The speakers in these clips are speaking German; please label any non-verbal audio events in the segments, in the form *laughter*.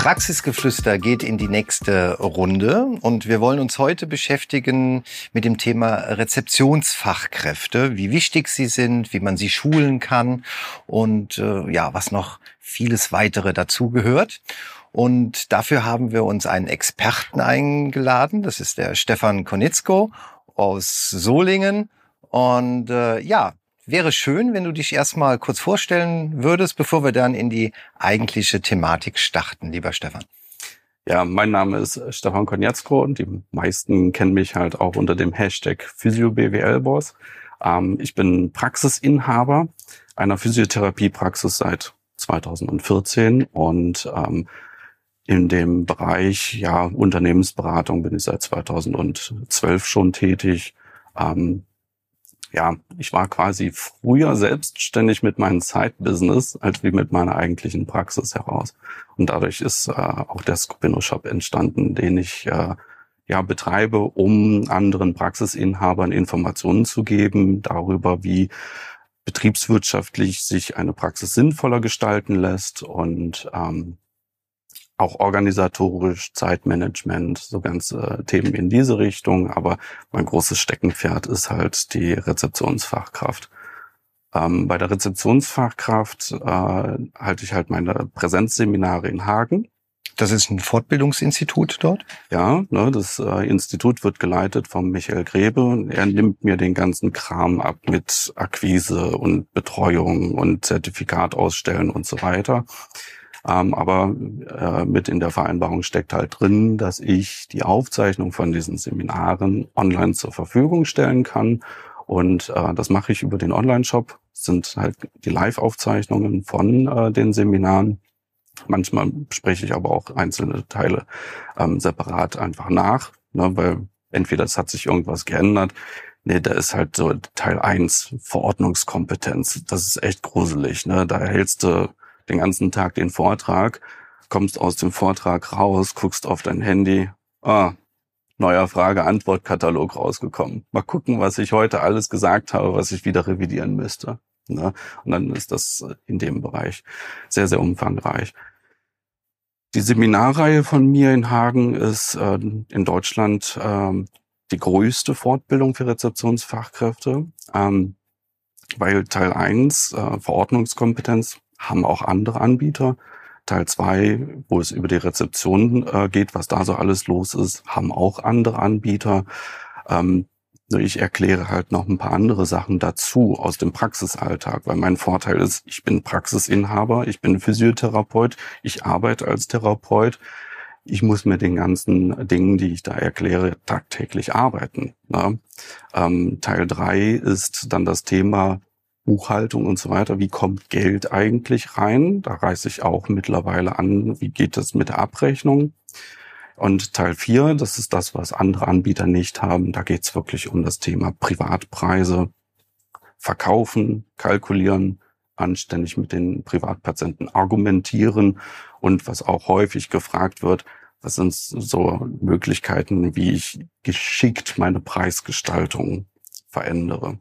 Praxisgeflüster geht in die nächste Runde und wir wollen uns heute beschäftigen mit dem Thema Rezeptionsfachkräfte, wie wichtig sie sind, wie man sie schulen kann und äh, ja, was noch vieles weitere dazugehört. Und dafür haben wir uns einen Experten eingeladen. Das ist der Stefan Konitzko aus Solingen. Und äh, ja, wäre schön, wenn du dich erstmal kurz vorstellen würdest, bevor wir dann in die eigentliche Thematik starten, lieber Stefan. Ja, mein Name ist Stefan Konietzko und die meisten kennen mich halt auch unter dem Hashtag PhysioBWLBoss. Ähm, ich bin Praxisinhaber einer Physiotherapiepraxis seit 2014 und ähm, in dem Bereich ja Unternehmensberatung bin ich seit 2012 schon tätig. Ähm, ja, ich war quasi früher selbstständig mit meinem Side-Business als wie mit meiner eigentlichen Praxis heraus. Und dadurch ist äh, auch der Scopino Shop entstanden, den ich äh, ja betreibe, um anderen Praxisinhabern Informationen zu geben darüber, wie betriebswirtschaftlich sich eine Praxis sinnvoller gestalten lässt und ähm, auch organisatorisch, Zeitmanagement, so ganze Themen in diese Richtung. Aber mein großes Steckenpferd ist halt die Rezeptionsfachkraft. Ähm, bei der Rezeptionsfachkraft äh, halte ich halt meine Präsenzseminare in Hagen. Das ist ein Fortbildungsinstitut dort? Ja, ne, das äh, Institut wird geleitet vom Michael Grebe. Er nimmt mir den ganzen Kram ab mit Akquise und Betreuung und Zertifikat ausstellen und so weiter. Ähm, aber äh, mit in der Vereinbarung steckt halt drin, dass ich die Aufzeichnung von diesen Seminaren online zur Verfügung stellen kann. Und äh, das mache ich über den Online-Shop. sind halt die Live-Aufzeichnungen von äh, den Seminaren. Manchmal spreche ich aber auch einzelne Teile ähm, separat einfach nach, ne, weil entweder es hat sich irgendwas geändert. Nee, da ist halt so Teil eins Verordnungskompetenz. Das ist echt gruselig. Ne? Da hältst du den ganzen Tag den Vortrag, kommst aus dem Vortrag raus, guckst auf dein Handy, ah, neuer Frage-Antwort-Katalog rausgekommen. Mal gucken, was ich heute alles gesagt habe, was ich wieder revidieren müsste. Ne? Und dann ist das in dem Bereich sehr, sehr umfangreich. Die Seminarreihe von mir in Hagen ist äh, in Deutschland äh, die größte Fortbildung für Rezeptionsfachkräfte, ähm, weil Teil 1 äh, Verordnungskompetenz haben auch andere Anbieter. Teil zwei, wo es über die Rezeption äh, geht, was da so alles los ist, haben auch andere Anbieter. Ähm, ich erkläre halt noch ein paar andere Sachen dazu aus dem Praxisalltag, weil mein Vorteil ist, ich bin Praxisinhaber, ich bin Physiotherapeut, ich arbeite als Therapeut. Ich muss mit den ganzen Dingen, die ich da erkläre, tagtäglich arbeiten. Ne? Ähm, Teil drei ist dann das Thema Buchhaltung und so weiter. Wie kommt Geld eigentlich rein? Da reiße ich auch mittlerweile an. Wie geht es mit der Abrechnung? Und Teil 4, das ist das, was andere Anbieter nicht haben. Da geht es wirklich um das Thema Privatpreise, verkaufen, kalkulieren, anständig mit den Privatpatienten argumentieren und was auch häufig gefragt wird, was sind so Möglichkeiten, wie ich geschickt meine Preisgestaltung verändere.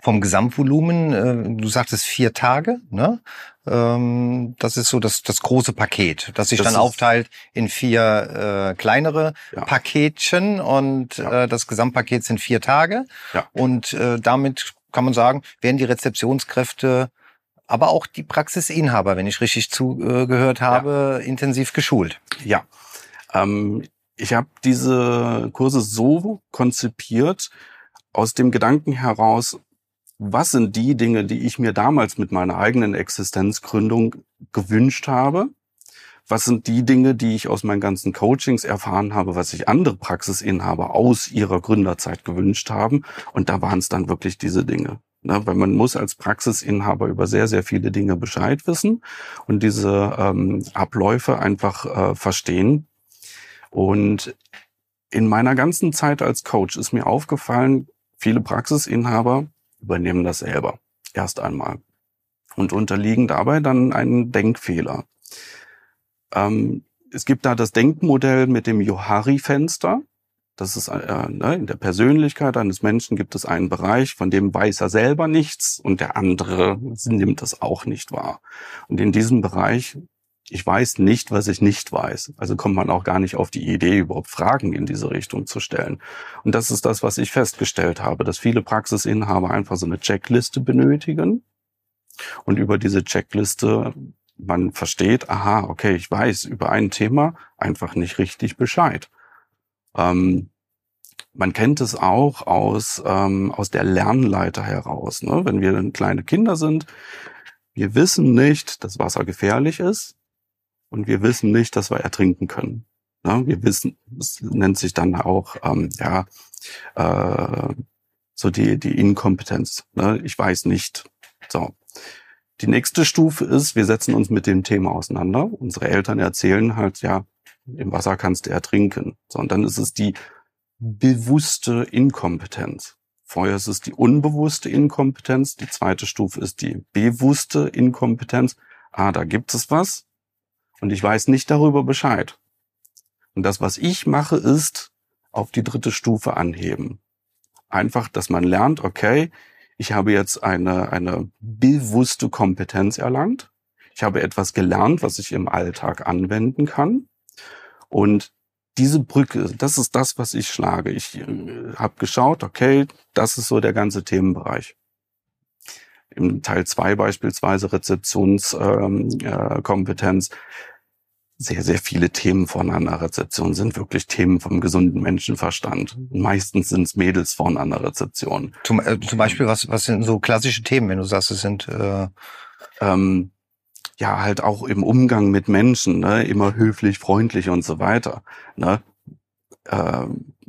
Vom Gesamtvolumen, äh, du sagtest vier Tage, ne? Ähm, das ist so das, das große Paket, das sich das dann aufteilt in vier äh, kleinere ja. Paketchen und ja. äh, das Gesamtpaket sind vier Tage. Ja. Und äh, damit kann man sagen, werden die Rezeptionskräfte aber auch die Praxisinhaber, wenn ich richtig zugehört habe, ja. intensiv geschult. Ja. Ähm, ich habe diese Kurse so konzipiert, aus dem Gedanken heraus, was sind die Dinge, die ich mir damals mit meiner eigenen Existenzgründung gewünscht habe? Was sind die Dinge, die ich aus meinen ganzen Coachings erfahren habe, was sich andere Praxisinhaber aus ihrer Gründerzeit gewünscht haben? Und da waren es dann wirklich diese Dinge. Ne? Weil man muss als Praxisinhaber über sehr, sehr viele Dinge Bescheid wissen und diese ähm, Abläufe einfach äh, verstehen. Und in meiner ganzen Zeit als Coach ist mir aufgefallen, viele Praxisinhaber übernehmen das selber. Erst einmal. Und unterliegen dabei dann einen Denkfehler. Ähm, es gibt da das Denkmodell mit dem Johari-Fenster. Das ist äh, ne, in der Persönlichkeit eines Menschen gibt es einen Bereich, von dem weiß er selber nichts und der andere nimmt das auch nicht wahr. Und in diesem Bereich, ich weiß nicht, was ich nicht weiß. Also kommt man auch gar nicht auf die Idee, überhaupt Fragen in diese Richtung zu stellen. Und das ist das, was ich festgestellt habe, dass viele Praxisinhaber einfach so eine Checkliste benötigen. Und über diese Checkliste man versteht, aha, okay, ich weiß über ein Thema einfach nicht richtig Bescheid. Ähm, man kennt es auch aus, ähm, aus der Lernleiter heraus. Ne? Wenn wir kleine Kinder sind, wir wissen nicht, dass Wasser gefährlich ist und wir wissen nicht, dass wir ertrinken können. Ne? Wir wissen, es nennt sich dann auch, ähm, ja, äh, so die, die Inkompetenz. Ne? Ich weiß nicht. So. Die nächste Stufe ist, wir setzen uns mit dem Thema auseinander. Unsere Eltern erzählen halt, ja, im Wasser kannst du ertrinken. So, und dann ist es die bewusste Inkompetenz. Vorher ist es die unbewusste Inkompetenz. Die zweite Stufe ist die bewusste Inkompetenz. Ah, da gibt es was. Und ich weiß nicht darüber Bescheid. Und das, was ich mache, ist auf die dritte Stufe anheben. Einfach, dass man lernt, okay, ich habe jetzt eine, eine bewusste Kompetenz erlangt. Ich habe etwas gelernt, was ich im Alltag anwenden kann. Und diese Brücke, das ist das, was ich schlage. Ich äh, habe geschaut, okay, das ist so der ganze Themenbereich. Im Teil zwei beispielsweise Rezeptionskompetenz. Ähm, äh, sehr, sehr viele Themen von einer Rezeption sind wirklich Themen vom gesunden Menschenverstand. Meistens sind es Mädels von einer Rezeption. Zum, äh, zum Beispiel, was, was sind so klassische Themen, wenn du sagst, es sind äh ähm, ja halt auch im Umgang mit Menschen, ne? immer höflich, freundlich und so weiter. Ne? Äh,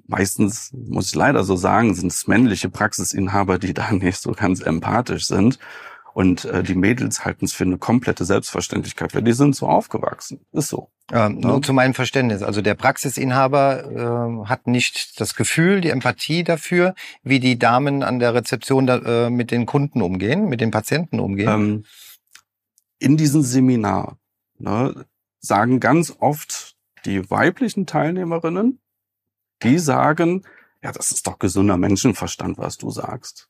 meistens, muss ich leider so sagen, sind es männliche Praxisinhaber, die da *laughs* nicht so ganz empathisch sind. Und äh, die Mädels halten es für eine komplette Selbstverständlichkeit, weil die sind so aufgewachsen. Ist so. Ähm, nur ja. zu meinem Verständnis. Also der Praxisinhaber äh, hat nicht das Gefühl, die Empathie dafür, wie die Damen an der Rezeption da, äh, mit den Kunden umgehen, mit den Patienten umgehen. Ähm, in diesem Seminar ne, sagen ganz oft die weiblichen Teilnehmerinnen, die sagen, ja, das ist doch gesunder Menschenverstand, was du sagst.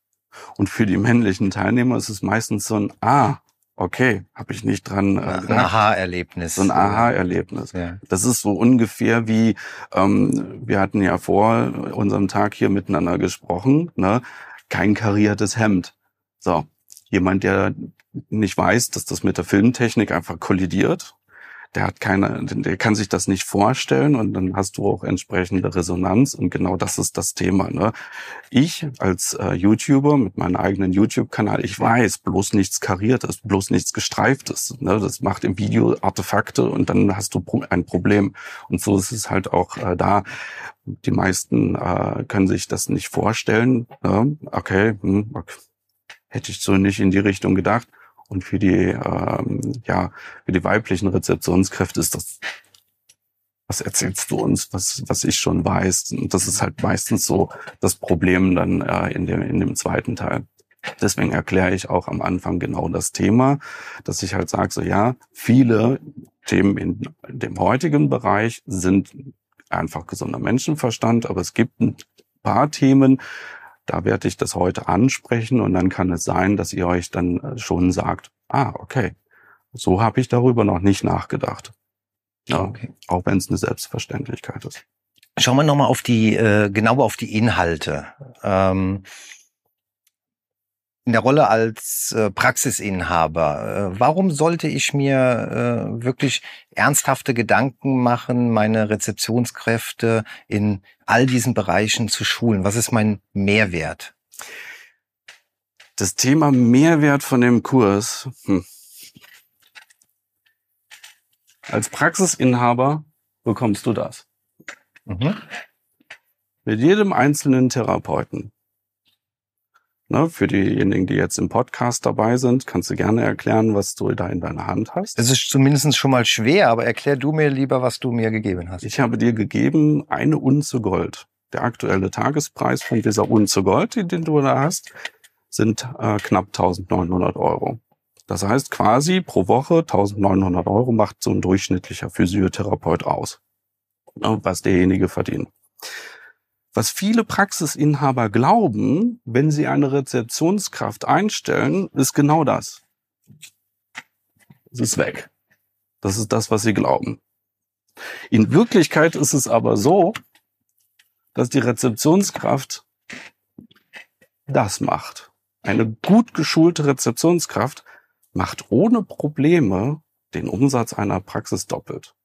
Und für die männlichen Teilnehmer ist es meistens so ein Ah, okay, habe ich nicht dran äh, Ein Aha-Erlebnis. So ein Aha-Erlebnis. Ja. Das ist so ungefähr wie, ähm, wir hatten ja vor unserem Tag hier miteinander gesprochen, ne? kein kariertes Hemd. So, jemand, der nicht weiß, dass das mit der Filmtechnik einfach kollidiert der hat keine, der kann sich das nicht vorstellen und dann hast du auch entsprechende Resonanz und genau das ist das Thema. Ne? Ich als äh, YouTuber mit meinem eigenen YouTube-Kanal, ich weiß, bloß nichts kariertes, bloß nichts gestreiftes. Ne? Das macht im Video Artefakte und dann hast du ein Problem. Und so ist es halt auch äh, da. Die meisten äh, können sich das nicht vorstellen. Ne? Okay, hm, okay, hätte ich so nicht in die Richtung gedacht. Und für die, ähm, ja, für die weiblichen Rezeptionskräfte ist das, was erzählst du uns, was, was ich schon weiß? Und das ist halt meistens so das Problem dann äh, in, dem, in dem zweiten Teil. Deswegen erkläre ich auch am Anfang genau das Thema, dass ich halt sage, so ja, viele Themen in dem heutigen Bereich sind einfach gesunder Menschenverstand, aber es gibt ein paar Themen, da werde ich das heute ansprechen und dann kann es sein, dass ihr euch dann äh, schon sagt, ah, okay, so habe ich darüber noch nicht nachgedacht. Ja, okay. Auch wenn es eine Selbstverständlichkeit ist. Schauen wir nochmal auf die, äh, genauer auf die Inhalte. Ähm, in der Rolle als äh, Praxisinhaber, äh, warum sollte ich mir äh, wirklich ernsthafte Gedanken machen, meine Rezeptionskräfte in all diesen Bereichen zu schulen? Was ist mein Mehrwert? Das Thema Mehrwert von dem Kurs. Hm. Als Praxisinhaber bekommst du das. Mhm. Mit jedem einzelnen Therapeuten Ne, für diejenigen, die jetzt im Podcast dabei sind, kannst du gerne erklären, was du da in deiner Hand hast. Es ist zumindest schon mal schwer, aber erklär du mir lieber, was du mir gegeben hast. Ich habe dir gegeben eine Unze Gold. Der aktuelle Tagespreis von dieser Unze Gold, den du da hast, sind äh, knapp 1900 Euro. Das heißt quasi pro Woche 1900 Euro macht so ein durchschnittlicher Physiotherapeut aus, ne, was derjenige verdient. Was viele Praxisinhaber glauben, wenn sie eine Rezeptionskraft einstellen, ist genau das. Es ist weg. Das ist das, was sie glauben. In Wirklichkeit ist es aber so, dass die Rezeptionskraft das macht. Eine gut geschulte Rezeptionskraft macht ohne Probleme den Umsatz einer Praxis doppelt.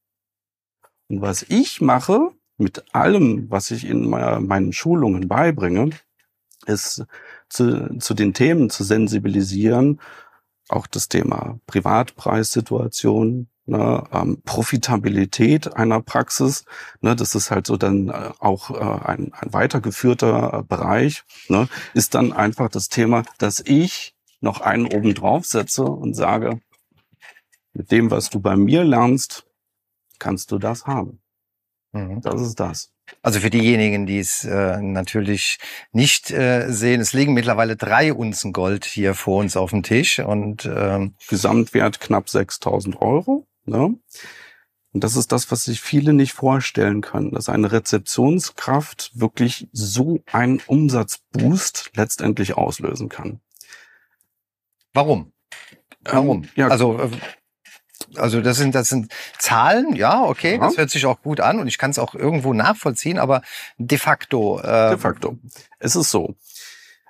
Und was ich mache, mit allem, was ich in meinen Schulungen beibringe, ist zu, zu den Themen zu sensibilisieren, auch das Thema Privatpreissituation, ne, ähm, Profitabilität einer Praxis. Ne, das ist halt so dann äh, auch äh, ein, ein weitergeführter äh, Bereich. Ne, ist dann einfach das Thema, dass ich noch einen oben drauf setze und sage, mit dem, was du bei mir lernst, kannst du das haben. Mhm. Das ist das. Also für diejenigen, die es äh, natürlich nicht äh, sehen, es liegen mittlerweile drei Unzen Gold hier vor uns auf dem Tisch und ähm Gesamtwert knapp 6.000 Euro. Ne? Und das ist das, was sich viele nicht vorstellen können, dass eine Rezeptionskraft wirklich so einen Umsatzboost letztendlich auslösen kann. Warum? Warum? Ähm, ja, also äh, also das sind das sind Zahlen, ja, okay, ja. das hört sich auch gut an und ich kann es auch irgendwo nachvollziehen, aber de facto. Äh de facto. Es ist so.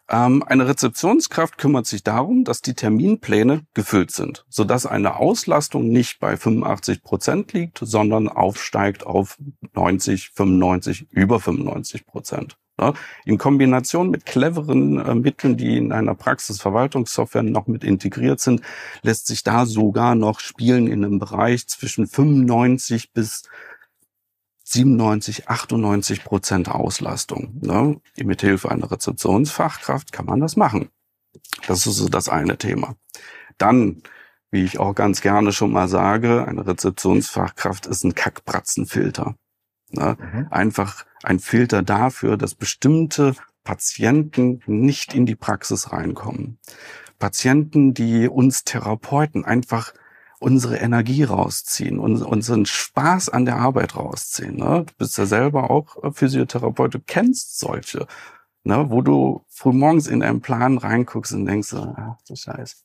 Ähm, eine Rezeptionskraft kümmert sich darum, dass die Terminpläne gefüllt sind, sodass eine Auslastung nicht bei 85 Prozent liegt, sondern aufsteigt auf 90, 95, über 95 Prozent. Ja, in Kombination mit cleveren äh, Mitteln, die in einer Praxisverwaltungssoftware noch mit integriert sind, lässt sich da sogar noch spielen in einem Bereich zwischen 95 bis 97, 98 Prozent Auslastung. Ne? Mit Hilfe einer Rezeptionsfachkraft kann man das machen. Das ist so das eine Thema. Dann, wie ich auch ganz gerne schon mal sage, eine Rezeptionsfachkraft ist ein Kackbratzenfilter. Ne? Mhm. Einfach ein Filter dafür, dass bestimmte Patienten nicht in die Praxis reinkommen. Patienten, die uns Therapeuten einfach unsere Energie rausziehen, unseren Spaß an der Arbeit rausziehen. Ne? Du bist ja selber auch Physiotherapeut, du kennst solche, ne? wo du frühmorgens in deinen Plan reinguckst und denkst, ah, du Scheiße.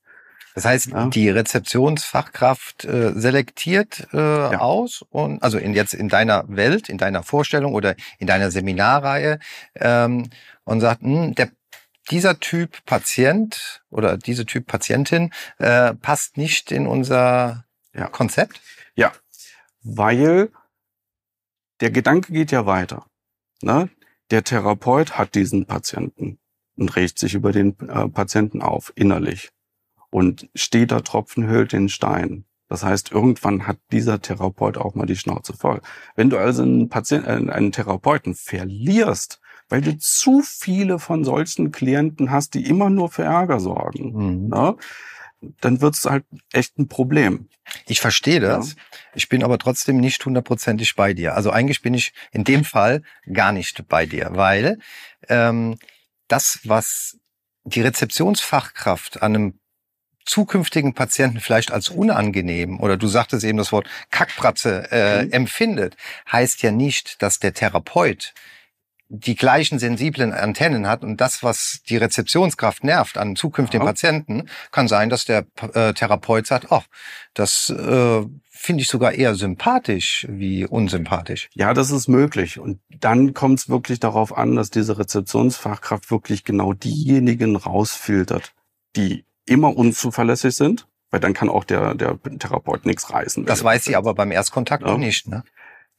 Das heißt, ja. die Rezeptionsfachkraft äh, selektiert äh, ja. aus und also in jetzt in deiner Welt, in deiner Vorstellung oder in deiner Seminarreihe ähm, und sagt, mh, hm, der dieser Typ Patient oder diese Typ Patientin äh, passt nicht in unser ja. Konzept? Ja, weil der Gedanke geht ja weiter. Ne? Der Therapeut hat diesen Patienten und regt sich über den äh, Patienten auf, innerlich und steter Tropfen höhlt den Stein. Das heißt, irgendwann hat dieser Therapeut auch mal die Schnauze voll. Wenn du also einen, Patienten, äh, einen Therapeuten verlierst, weil du zu viele von solchen Klienten hast, die immer nur für Ärger sorgen, mhm. ne? dann wird es halt echt ein Problem. Ich verstehe das. Ja. Ich bin aber trotzdem nicht hundertprozentig bei dir. Also eigentlich bin ich in dem Fall gar nicht bei dir, weil ähm, das, was die Rezeptionsfachkraft an einem zukünftigen Patienten vielleicht als unangenehm oder du sagtest eben das Wort Kackpratze äh, mhm. empfindet, heißt ja nicht, dass der Therapeut die gleichen sensiblen Antennen hat und das, was die Rezeptionskraft nervt an zukünftigen ja. Patienten, kann sein, dass der äh, Therapeut sagt, ach, das äh, finde ich sogar eher sympathisch wie unsympathisch. Ja, das ist möglich. Und dann kommt es wirklich darauf an, dass diese Rezeptionsfachkraft wirklich genau diejenigen rausfiltert, die immer unzuverlässig sind, weil dann kann auch der, der Therapeut nichts reißen. Das weiß sie aber beim Erstkontakt ja. auch nicht, ne?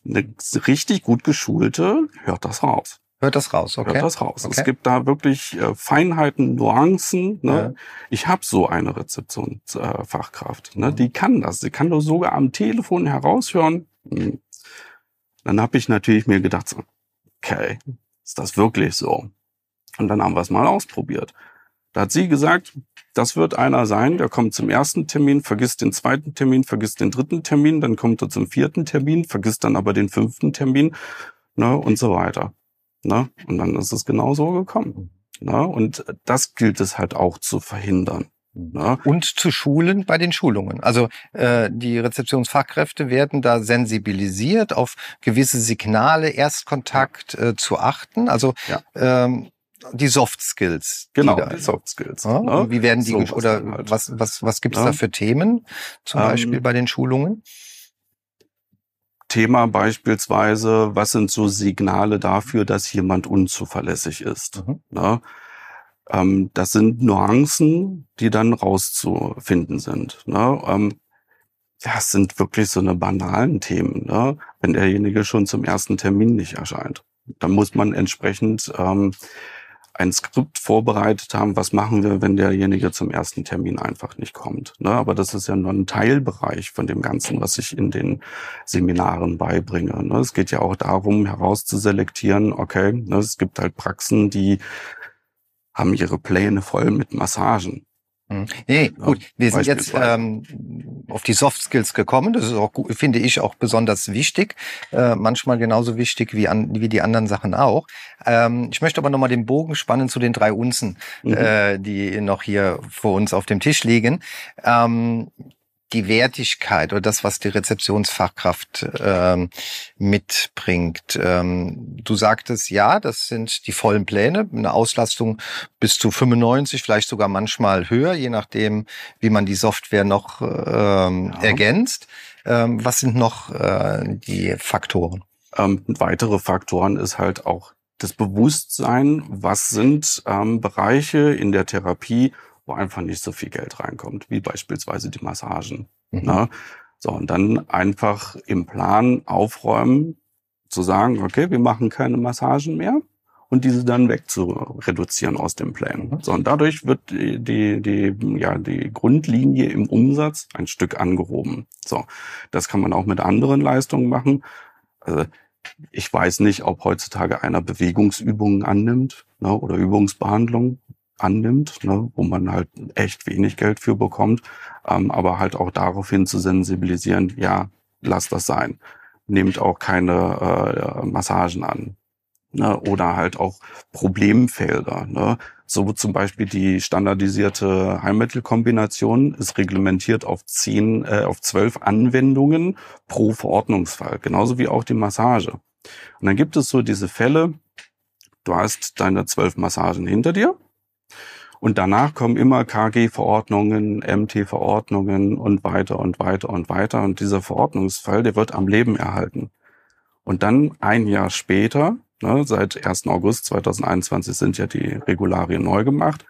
Eine richtig gut geschulte hört das raus. Hört das raus, okay. Hört das raus. Okay. Es gibt da wirklich äh, Feinheiten, Nuancen. Ne? Ja. Ich habe so eine Rezeptionsfachkraft. Äh, ne? Die kann das. Die kann du sogar am Telefon heraushören. Hm. Dann habe ich natürlich mir gedacht, so, okay, ist das wirklich so? Und dann haben wir es mal ausprobiert. Da hat sie gesagt, das wird einer sein, der kommt zum ersten Termin, vergisst den zweiten Termin, vergisst den dritten Termin, dann kommt er zum vierten Termin, vergisst dann aber den fünften Termin ne, und so weiter. Ne? Und dann ist es genau so gekommen. Ne? Und das gilt es halt auch zu verhindern. Ne? Und zu schulen bei den Schulungen. Also äh, die Rezeptionsfachkräfte werden da sensibilisiert, auf gewisse Signale, Erstkontakt äh, zu achten. Also ja. ähm, die Soft Skills. Genau, die, die Soft Skills. Ja, ne? Wie werden die so oder halt. was was was gibt's ja. da für Themen zum ähm, Beispiel bei den Schulungen? Thema beispielsweise, was sind so Signale dafür, dass jemand unzuverlässig ist? Mhm. Ne? Ähm, das sind Nuancen, die dann rauszufinden sind. Ne? Ähm, ja, es sind wirklich so eine banalen Themen, ne? wenn derjenige schon zum ersten Termin nicht erscheint. Dann muss man entsprechend ähm, ein Skript vorbereitet haben, was machen wir, wenn derjenige zum ersten Termin einfach nicht kommt. Ne? Aber das ist ja nur ein Teilbereich von dem Ganzen, was ich in den Seminaren beibringe. Ne? Es geht ja auch darum, herauszuselektieren, okay, ne, es gibt halt Praxen, die haben ihre Pläne voll mit Massagen. Mhm. Nee, gut, wir sind jetzt ähm, auf die Soft Skills gekommen. Das ist auch, finde ich, auch besonders wichtig. Äh, manchmal genauso wichtig wie, an, wie die anderen Sachen auch. Ähm, ich möchte aber nochmal den Bogen spannen zu den drei Unzen, mhm. äh, die noch hier vor uns auf dem Tisch liegen. Ähm, die Wertigkeit oder das, was die Rezeptionsfachkraft ähm, mitbringt. Ähm, du sagtest, ja, das sind die vollen Pläne, eine Auslastung bis zu 95, vielleicht sogar manchmal höher, je nachdem, wie man die Software noch ähm, ja. ergänzt. Ähm, was sind noch äh, die Faktoren? Ähm, weitere Faktoren ist halt auch das Bewusstsein, was sind ähm, Bereiche in der Therapie, wo einfach nicht so viel Geld reinkommt, wie beispielsweise die Massagen. Mhm. Ne? So, und dann einfach im Plan aufräumen, zu sagen, okay, wir machen keine Massagen mehr und diese dann wegzureduzieren aus dem Plan. Mhm. So, und dadurch wird die, die, die, ja, die Grundlinie im Umsatz ein Stück angehoben. So, das kann man auch mit anderen Leistungen machen. Also, ich weiß nicht, ob heutzutage einer Bewegungsübungen annimmt ne, oder Übungsbehandlung annimmt, ne, wo man halt echt wenig Geld für bekommt, ähm, aber halt auch daraufhin zu sensibilisieren, ja, lass das sein. Nehmt auch keine äh, Massagen an. Ne, oder halt auch Problemfelder. Ne. So zum Beispiel die standardisierte Heilmittelkombination ist reglementiert auf zehn, äh, auf zwölf Anwendungen pro Verordnungsfall, genauso wie auch die Massage. Und dann gibt es so diese Fälle, du hast deine zwölf Massagen hinter dir, und danach kommen immer KG-Verordnungen, MT-Verordnungen und weiter und weiter und weiter. Und dieser Verordnungsfall, der wird am Leben erhalten. Und dann ein Jahr später, ne, seit 1. August 2021 sind ja die Regularien neu gemacht.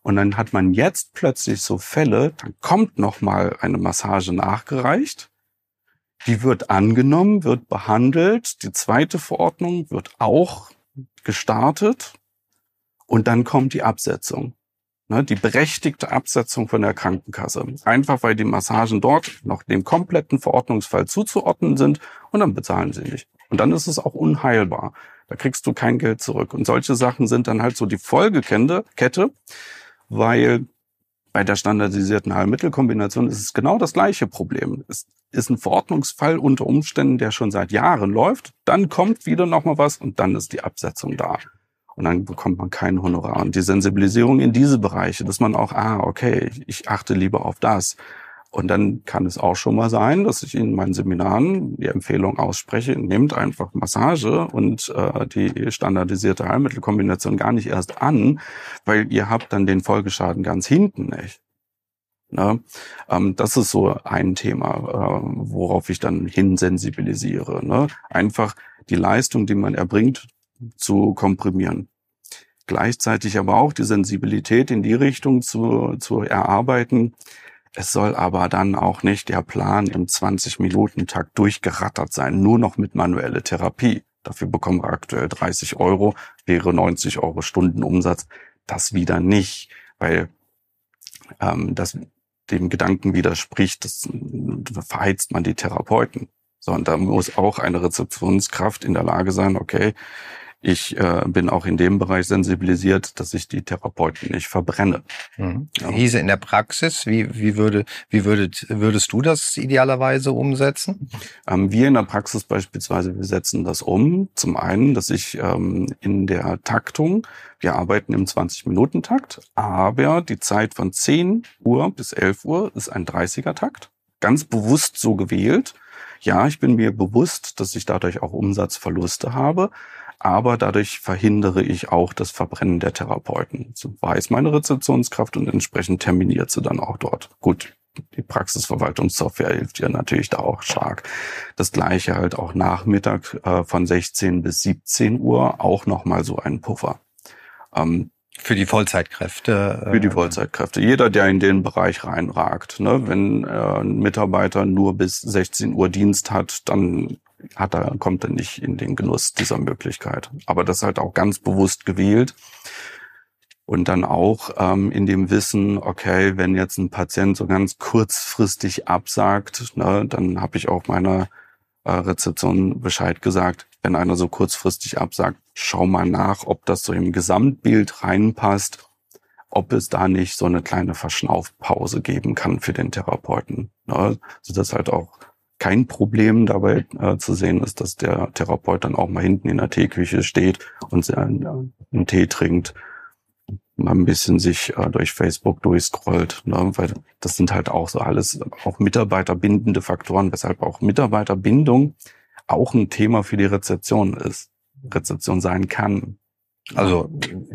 Und dann hat man jetzt plötzlich so Fälle, dann kommt nochmal eine Massage nachgereicht. Die wird angenommen, wird behandelt. Die zweite Verordnung wird auch gestartet. Und dann kommt die Absetzung. Ne, die berechtigte Absetzung von der Krankenkasse. Einfach weil die Massagen dort noch dem kompletten Verordnungsfall zuzuordnen sind und dann bezahlen sie nicht. Und dann ist es auch unheilbar. Da kriegst du kein Geld zurück. Und solche Sachen sind dann halt so die Folgekette, weil bei der standardisierten Heilmittelkombination ist es genau das gleiche Problem. Es ist ein Verordnungsfall unter Umständen, der schon seit Jahren läuft. Dann kommt wieder nochmal was und dann ist die Absetzung da. Und dann bekommt man kein Honorar. Und die Sensibilisierung in diese Bereiche, dass man auch, ah, okay, ich achte lieber auf das. Und dann kann es auch schon mal sein, dass ich in meinen Seminaren die Empfehlung ausspreche, nehmt einfach Massage und äh, die standardisierte Heilmittelkombination gar nicht erst an, weil ihr habt dann den Folgeschaden ganz hinten nicht. Ne? Ähm, das ist so ein Thema, äh, worauf ich dann hinsensibilisiere. Ne? Einfach die Leistung, die man erbringt, zu komprimieren. Gleichzeitig aber auch die Sensibilität in die Richtung zu, zu erarbeiten. Es soll aber dann auch nicht der Plan im 20-Minuten-Takt durchgerattert sein, nur noch mit manuelle Therapie. Dafür bekommen wir aktuell 30 Euro, wäre 90 Euro Stundenumsatz. Das wieder nicht, weil ähm, das dem Gedanken widerspricht, das verheizt man die Therapeuten. So, und da muss auch eine Rezeptionskraft in der Lage sein, okay, ich äh, bin auch in dem Bereich sensibilisiert, dass ich die Therapeuten nicht verbrenne. Mhm. Ja. Hieße in der Praxis, wie, wie, würde, wie würdet, würdest du das idealerweise umsetzen? Ähm, wir in der Praxis beispielsweise, wir setzen das um. Zum einen, dass ich ähm, in der Taktung, wir arbeiten im 20-Minuten-Takt, aber die Zeit von 10 Uhr bis 11 Uhr ist ein 30er-Takt. Ganz bewusst so gewählt. Ja, ich bin mir bewusst, dass ich dadurch auch Umsatzverluste habe aber dadurch verhindere ich auch das Verbrennen der Therapeuten. So weiß meine Rezeptionskraft und entsprechend terminiert sie dann auch dort. Gut, die Praxisverwaltungssoftware hilft ja natürlich da auch stark. Das gleiche halt auch Nachmittag äh, von 16 bis 17 Uhr auch nochmal so ein Puffer. Ähm, für die Vollzeitkräfte. Äh, für die Vollzeitkräfte. Jeder, der in den Bereich reinragt. Ne? Wenn äh, ein Mitarbeiter nur bis 16 Uhr Dienst hat, dann hat er, kommt er nicht in den Genuss dieser Möglichkeit. Aber das halt auch ganz bewusst gewählt. Und dann auch ähm, in dem Wissen, okay, wenn jetzt ein Patient so ganz kurzfristig absagt, ne, dann habe ich auch meiner äh, Rezeption Bescheid gesagt, wenn einer so kurzfristig absagt, schau mal nach, ob das so im Gesamtbild reinpasst, ob es da nicht so eine kleine Verschnaufpause geben kann für den Therapeuten. Ne, sodass halt auch kein Problem dabei äh, zu sehen ist, dass der Therapeut dann auch mal hinten in der Teeküche steht und äh, einen Tee trinkt, mal ein bisschen sich äh, durch Facebook durchscrollt, ne? weil das sind halt auch so alles auch mitarbeiterbindende Faktoren, weshalb auch Mitarbeiterbindung auch ein Thema für die Rezeption ist, Rezeption sein kann. Also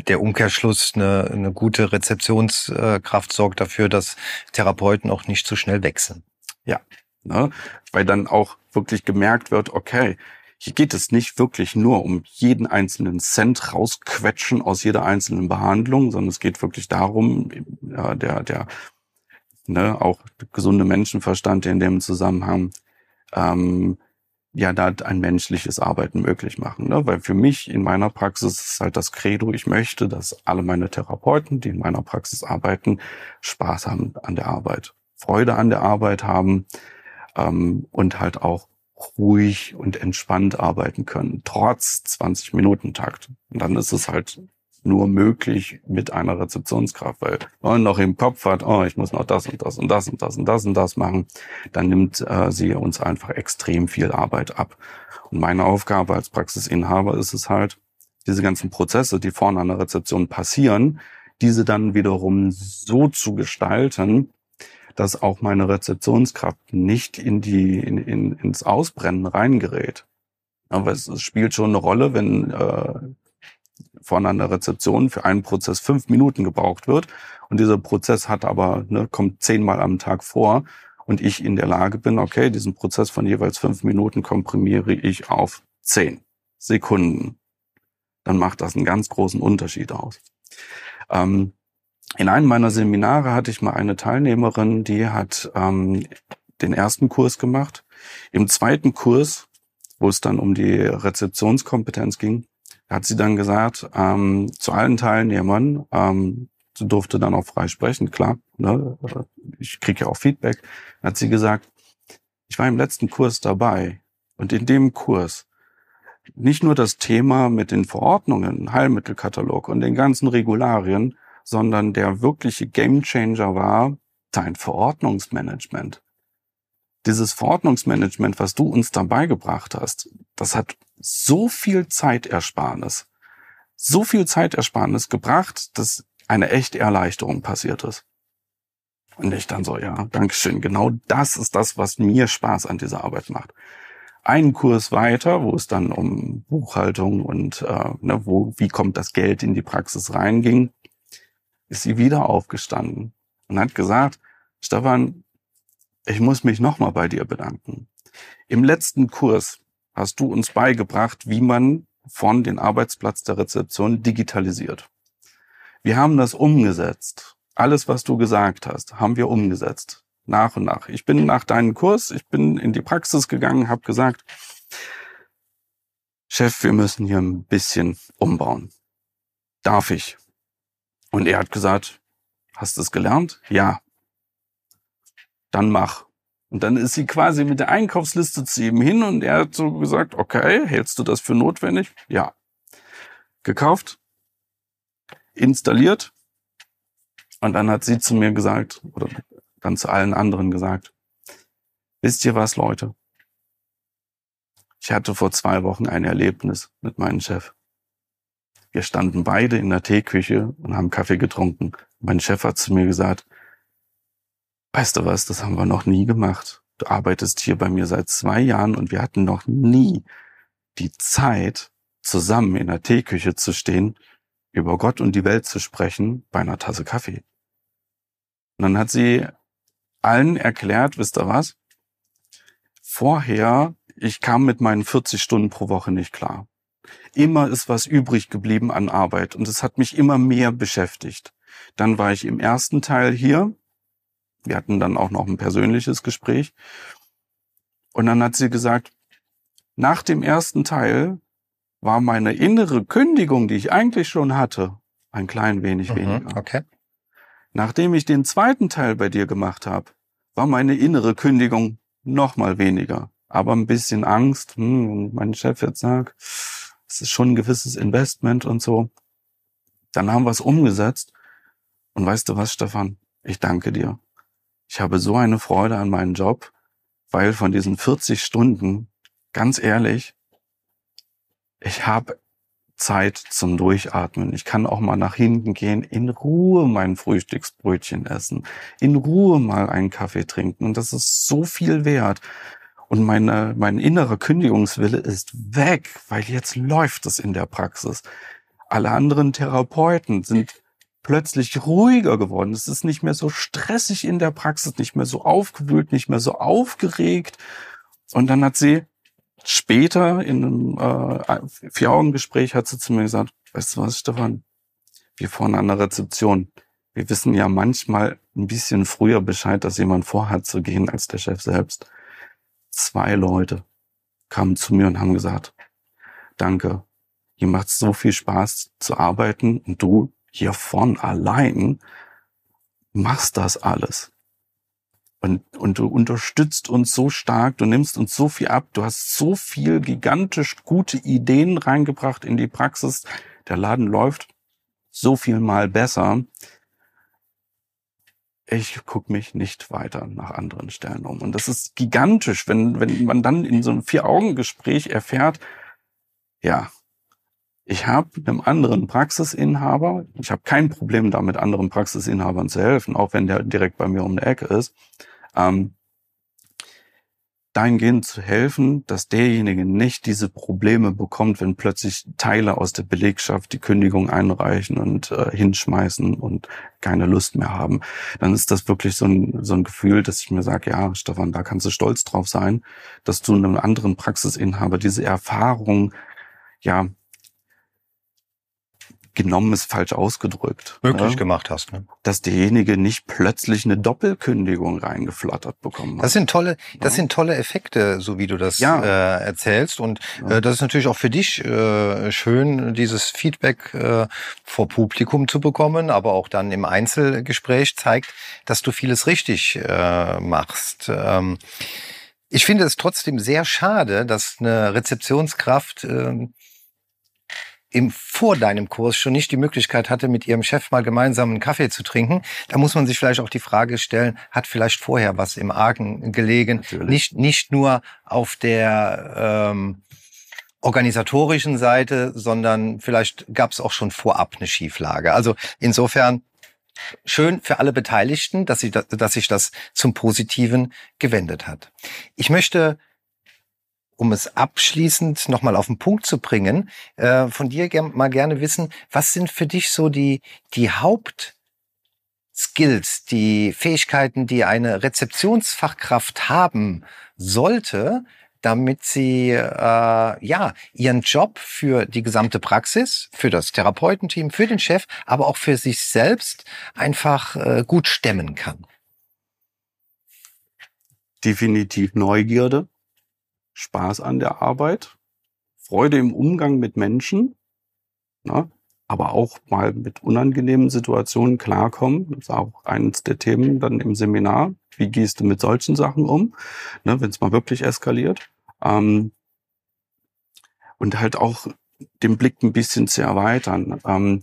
der Umkehrschluss, eine, eine gute Rezeptionskraft sorgt dafür, dass Therapeuten auch nicht zu schnell wechseln. Ja, Ne? Weil dann auch wirklich gemerkt wird, okay, hier geht es nicht wirklich nur um jeden einzelnen Cent rausquetschen aus jeder einzelnen Behandlung, sondern es geht wirklich darum, ja, der, der, ne, auch gesunde Menschenverstand in dem Zusammenhang, ähm, ja, da ein menschliches Arbeiten möglich machen. Ne? Weil für mich in meiner Praxis ist halt das Credo, ich möchte, dass alle meine Therapeuten, die in meiner Praxis arbeiten, Spaß haben an der Arbeit, Freude an der Arbeit haben, ähm, und halt auch ruhig und entspannt arbeiten können, trotz 20-Minuten-Takt. Und dann ist es halt nur möglich mit einer Rezeptionskraft, weil man noch im Kopf hat, oh, ich muss noch das und das und das und das und das und das machen, dann nimmt äh, sie uns einfach extrem viel Arbeit ab. Und meine Aufgabe als Praxisinhaber ist es halt, diese ganzen Prozesse, die vorne an der Rezeption passieren, diese dann wiederum so zu gestalten, dass auch meine Rezeptionskraft nicht in die, in, in, ins Ausbrennen reingerät. Aber es, es spielt schon eine Rolle, wenn äh, von einer Rezeption für einen Prozess fünf Minuten gebraucht wird und dieser Prozess hat aber, ne, kommt zehnmal am Tag vor und ich in der Lage bin, okay, diesen Prozess von jeweils fünf Minuten komprimiere ich auf zehn Sekunden. Dann macht das einen ganz großen Unterschied aus. Ähm, in einem meiner Seminare hatte ich mal eine Teilnehmerin, die hat ähm, den ersten Kurs gemacht. Im zweiten Kurs, wo es dann um die Rezeptionskompetenz ging, hat sie dann gesagt, ähm, zu allen Teilnehmern, ähm, sie durfte dann auch frei sprechen, klar, ne, ich kriege ja auch Feedback, hat sie gesagt, ich war im letzten Kurs dabei und in dem Kurs nicht nur das Thema mit den Verordnungen, Heilmittelkatalog und den ganzen Regularien, sondern der wirkliche Gamechanger war dein Verordnungsmanagement. Dieses Verordnungsmanagement, was du uns dabei gebracht hast, das hat so viel Zeitersparnis, so viel Zeitersparnis gebracht, dass eine echte Erleichterung passiert ist. Und ich dann so, ja, Dankeschön. Genau das ist das, was mir Spaß an dieser Arbeit macht. Einen Kurs weiter, wo es dann um Buchhaltung und äh, ne, wo, wie kommt das Geld in die Praxis reinging, ist sie wieder aufgestanden und hat gesagt, Stefan, ich muss mich nochmal bei dir bedanken. Im letzten Kurs hast du uns beigebracht, wie man von den Arbeitsplatz der Rezeption digitalisiert. Wir haben das umgesetzt. Alles, was du gesagt hast, haben wir umgesetzt. Nach und nach. Ich bin nach deinem Kurs, ich bin in die Praxis gegangen, habe gesagt, Chef, wir müssen hier ein bisschen umbauen. Darf ich? Und er hat gesagt, hast du es gelernt? Ja. Dann mach. Und dann ist sie quasi mit der Einkaufsliste zu ihm hin und er hat so gesagt, okay, hältst du das für notwendig? Ja. gekauft, installiert und dann hat sie zu mir gesagt, oder dann zu allen anderen gesagt, wisst ihr was, Leute? Ich hatte vor zwei Wochen ein Erlebnis mit meinem Chef. Wir standen beide in der Teeküche und haben Kaffee getrunken. Mein Chef hat zu mir gesagt, weißt du was, das haben wir noch nie gemacht. Du arbeitest hier bei mir seit zwei Jahren und wir hatten noch nie die Zeit, zusammen in der Teeküche zu stehen, über Gott und die Welt zu sprechen, bei einer Tasse Kaffee. Und dann hat sie allen erklärt, wisst ihr was? Vorher, ich kam mit meinen 40 Stunden pro Woche nicht klar. Immer ist was übrig geblieben an Arbeit und es hat mich immer mehr beschäftigt. Dann war ich im ersten Teil hier. Wir hatten dann auch noch ein persönliches Gespräch. Und dann hat sie gesagt, nach dem ersten Teil war meine innere Kündigung, die ich eigentlich schon hatte, ein klein wenig Mhm, weniger. okay. Nachdem ich den zweiten Teil bei dir gemacht habe, war meine innere Kündigung noch mal weniger. Aber ein bisschen Angst, hm, mein Chef jetzt sagt, es ist schon ein gewisses Investment und so. Dann haben wir es umgesetzt. Und weißt du was, Stefan? Ich danke dir. Ich habe so eine Freude an meinem Job, weil von diesen 40 Stunden, ganz ehrlich, ich habe Zeit zum Durchatmen. Ich kann auch mal nach hinten gehen, in Ruhe mein Frühstücksbrötchen essen, in Ruhe mal einen Kaffee trinken. Und das ist so viel wert. Und meine, mein innerer Kündigungswille ist weg, weil jetzt läuft es in der Praxis. Alle anderen Therapeuten sind plötzlich ruhiger geworden. Es ist nicht mehr so stressig in der Praxis, nicht mehr so aufgewühlt, nicht mehr so aufgeregt. Und dann hat sie später in einem äh, Vier-Augen-Gespräch hat sie zu mir gesagt, weißt du was, Stefan, wir vorne an der Rezeption, wir wissen ja manchmal ein bisschen früher Bescheid, dass jemand vorhat zu gehen als der Chef selbst. Zwei Leute kamen zu mir und haben gesagt, danke, hier macht so viel Spaß zu arbeiten und du hier vorn allein machst das alles. Und, und du unterstützt uns so stark, du nimmst uns so viel ab, du hast so viel gigantisch gute Ideen reingebracht in die Praxis. Der Laden läuft so viel mal besser. Ich gucke mich nicht weiter nach anderen Stellen um. Und das ist gigantisch, wenn, wenn man dann in so einem Vier-Augen-Gespräch erfährt, ja, ich habe einem anderen Praxisinhaber, ich habe kein Problem damit, anderen Praxisinhabern zu helfen, auch wenn der direkt bei mir um die Ecke ist, ähm, dahingehend zu helfen, dass derjenige nicht diese Probleme bekommt, wenn plötzlich Teile aus der Belegschaft die Kündigung einreichen und äh, hinschmeißen und keine Lust mehr haben. Dann ist das wirklich so ein, so ein Gefühl, dass ich mir sage, ja, Stefan, da kannst du stolz drauf sein, dass du einem anderen Praxisinhaber diese Erfahrung ja genommen ist falsch ausgedrückt. Möglich ne? gemacht hast. Ne? Dass derjenige nicht plötzlich eine Doppelkündigung reingeflattert bekommen hat. Das sind tolle, das sind tolle Effekte, so wie du das Ja. äh, erzählst. Und Ja. äh, das ist natürlich auch für dich äh, schön, dieses Feedback äh, vor Publikum zu bekommen, aber auch dann im Einzelgespräch zeigt, dass du vieles richtig äh, machst. Ähm, ich finde es trotzdem sehr schade, dass eine Rezeptionskraft ähm, im, vor deinem Kurs schon nicht die Möglichkeit hatte, mit ihrem Chef mal gemeinsam einen Kaffee zu trinken. Da muss man sich vielleicht auch die Frage stellen, hat vielleicht vorher was im Argen gelegen? Natürlich. Nicht, nicht nur auf der ähm, organisatorischen Seite, sondern vielleicht gab es auch schon vorab eine Schieflage. Also insofern schön für alle Beteiligten, dass, sie, dass sich das zum Positiven gewendet hat. Ich möchte um es abschließend nochmal auf den Punkt zu bringen, äh, von dir mal gerne wissen, was sind für dich so die, die Hauptskills, die Fähigkeiten, die eine Rezeptionsfachkraft haben sollte, damit sie äh, ja ihren Job für die gesamte Praxis, für das Therapeutenteam, für den Chef, aber auch für sich selbst einfach äh, gut stemmen kann. definitiv Neugierde, Spaß an der Arbeit, Freude im Umgang mit Menschen, ne? aber auch mal mit unangenehmen Situationen klarkommen. Das ist auch eines der Themen dann im Seminar. Wie gehst du mit solchen Sachen um, ne, wenn es mal wirklich eskaliert? Ähm, und halt auch den Blick ein bisschen zu erweitern. Ähm,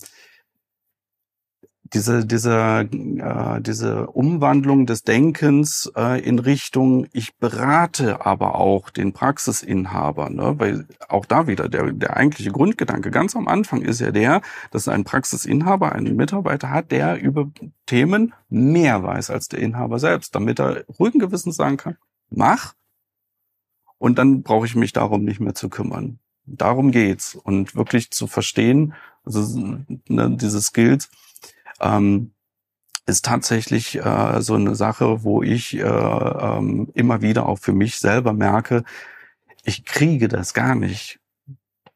diese, diese, äh, diese Umwandlung des Denkens äh, in Richtung, ich berate aber auch den Praxisinhaber, ne? weil auch da wieder der, der eigentliche Grundgedanke ganz am Anfang ist ja der, dass ein Praxisinhaber einen Mitarbeiter hat, der über Themen mehr weiß als der Inhaber selbst, damit er ruhigen Gewissens sagen kann, mach und dann brauche ich mich darum nicht mehr zu kümmern. Darum geht's und wirklich zu verstehen, also ne, diese Skills ähm, ist tatsächlich äh, so eine Sache, wo ich äh, ähm, immer wieder auch für mich selber merke, ich kriege das gar nicht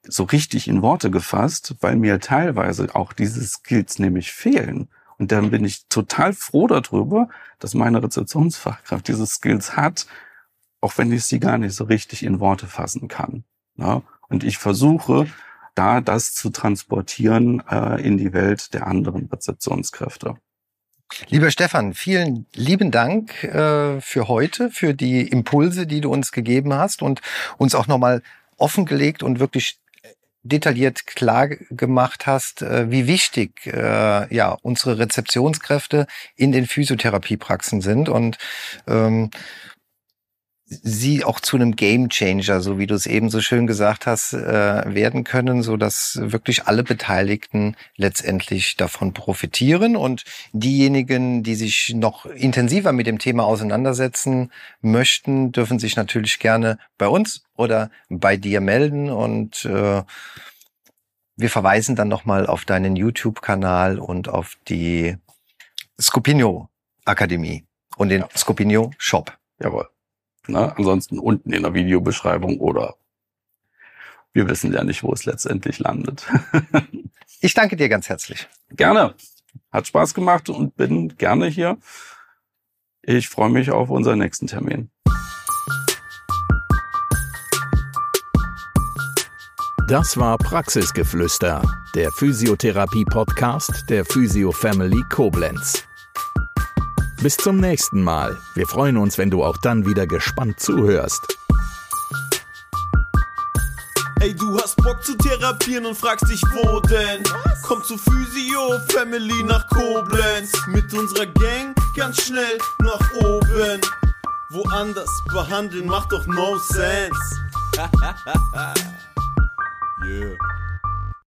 so richtig in Worte gefasst, weil mir teilweise auch diese Skills nämlich fehlen. Und dann bin ich total froh darüber, dass meine Rezeptionsfachkraft diese Skills hat, auch wenn ich sie gar nicht so richtig in Worte fassen kann. Ja? Und ich versuche, da das zu transportieren äh, in die Welt der anderen Rezeptionskräfte. Lieber Stefan, vielen lieben Dank äh, für heute, für die Impulse, die du uns gegeben hast und uns auch nochmal offengelegt und wirklich detailliert klar gemacht hast, äh, wie wichtig äh, ja unsere Rezeptionskräfte in den Physiotherapiepraxen sind und ähm, sie auch zu einem Game Changer, so wie du es eben so schön gesagt hast, äh, werden können, so dass wirklich alle Beteiligten letztendlich davon profitieren und diejenigen, die sich noch intensiver mit dem Thema auseinandersetzen möchten, dürfen sich natürlich gerne bei uns oder bei dir melden und äh, wir verweisen dann nochmal auf deinen YouTube-Kanal und auf die Scopinio Akademie und den Scopinio Shop. Jawohl. Ne? Ansonsten unten in der Videobeschreibung oder wir wissen ja nicht, wo es letztendlich landet. *laughs* ich danke dir ganz herzlich. Gerne. Hat Spaß gemacht und bin gerne hier. Ich freue mich auf unseren nächsten Termin. Das war Praxisgeflüster, der Physiotherapie-Podcast der Physio Family Koblenz. Bis zum nächsten Mal. Wir freuen uns, wenn du auch dann wieder gespannt zuhörst. Ey, du hast Bock zu therapieren und fragst dich, wo denn? Komm zu Physio Family nach Koblenz. Mit unserer Gang ganz schnell nach oben. Woanders behandeln macht doch no sense. *laughs* yeah.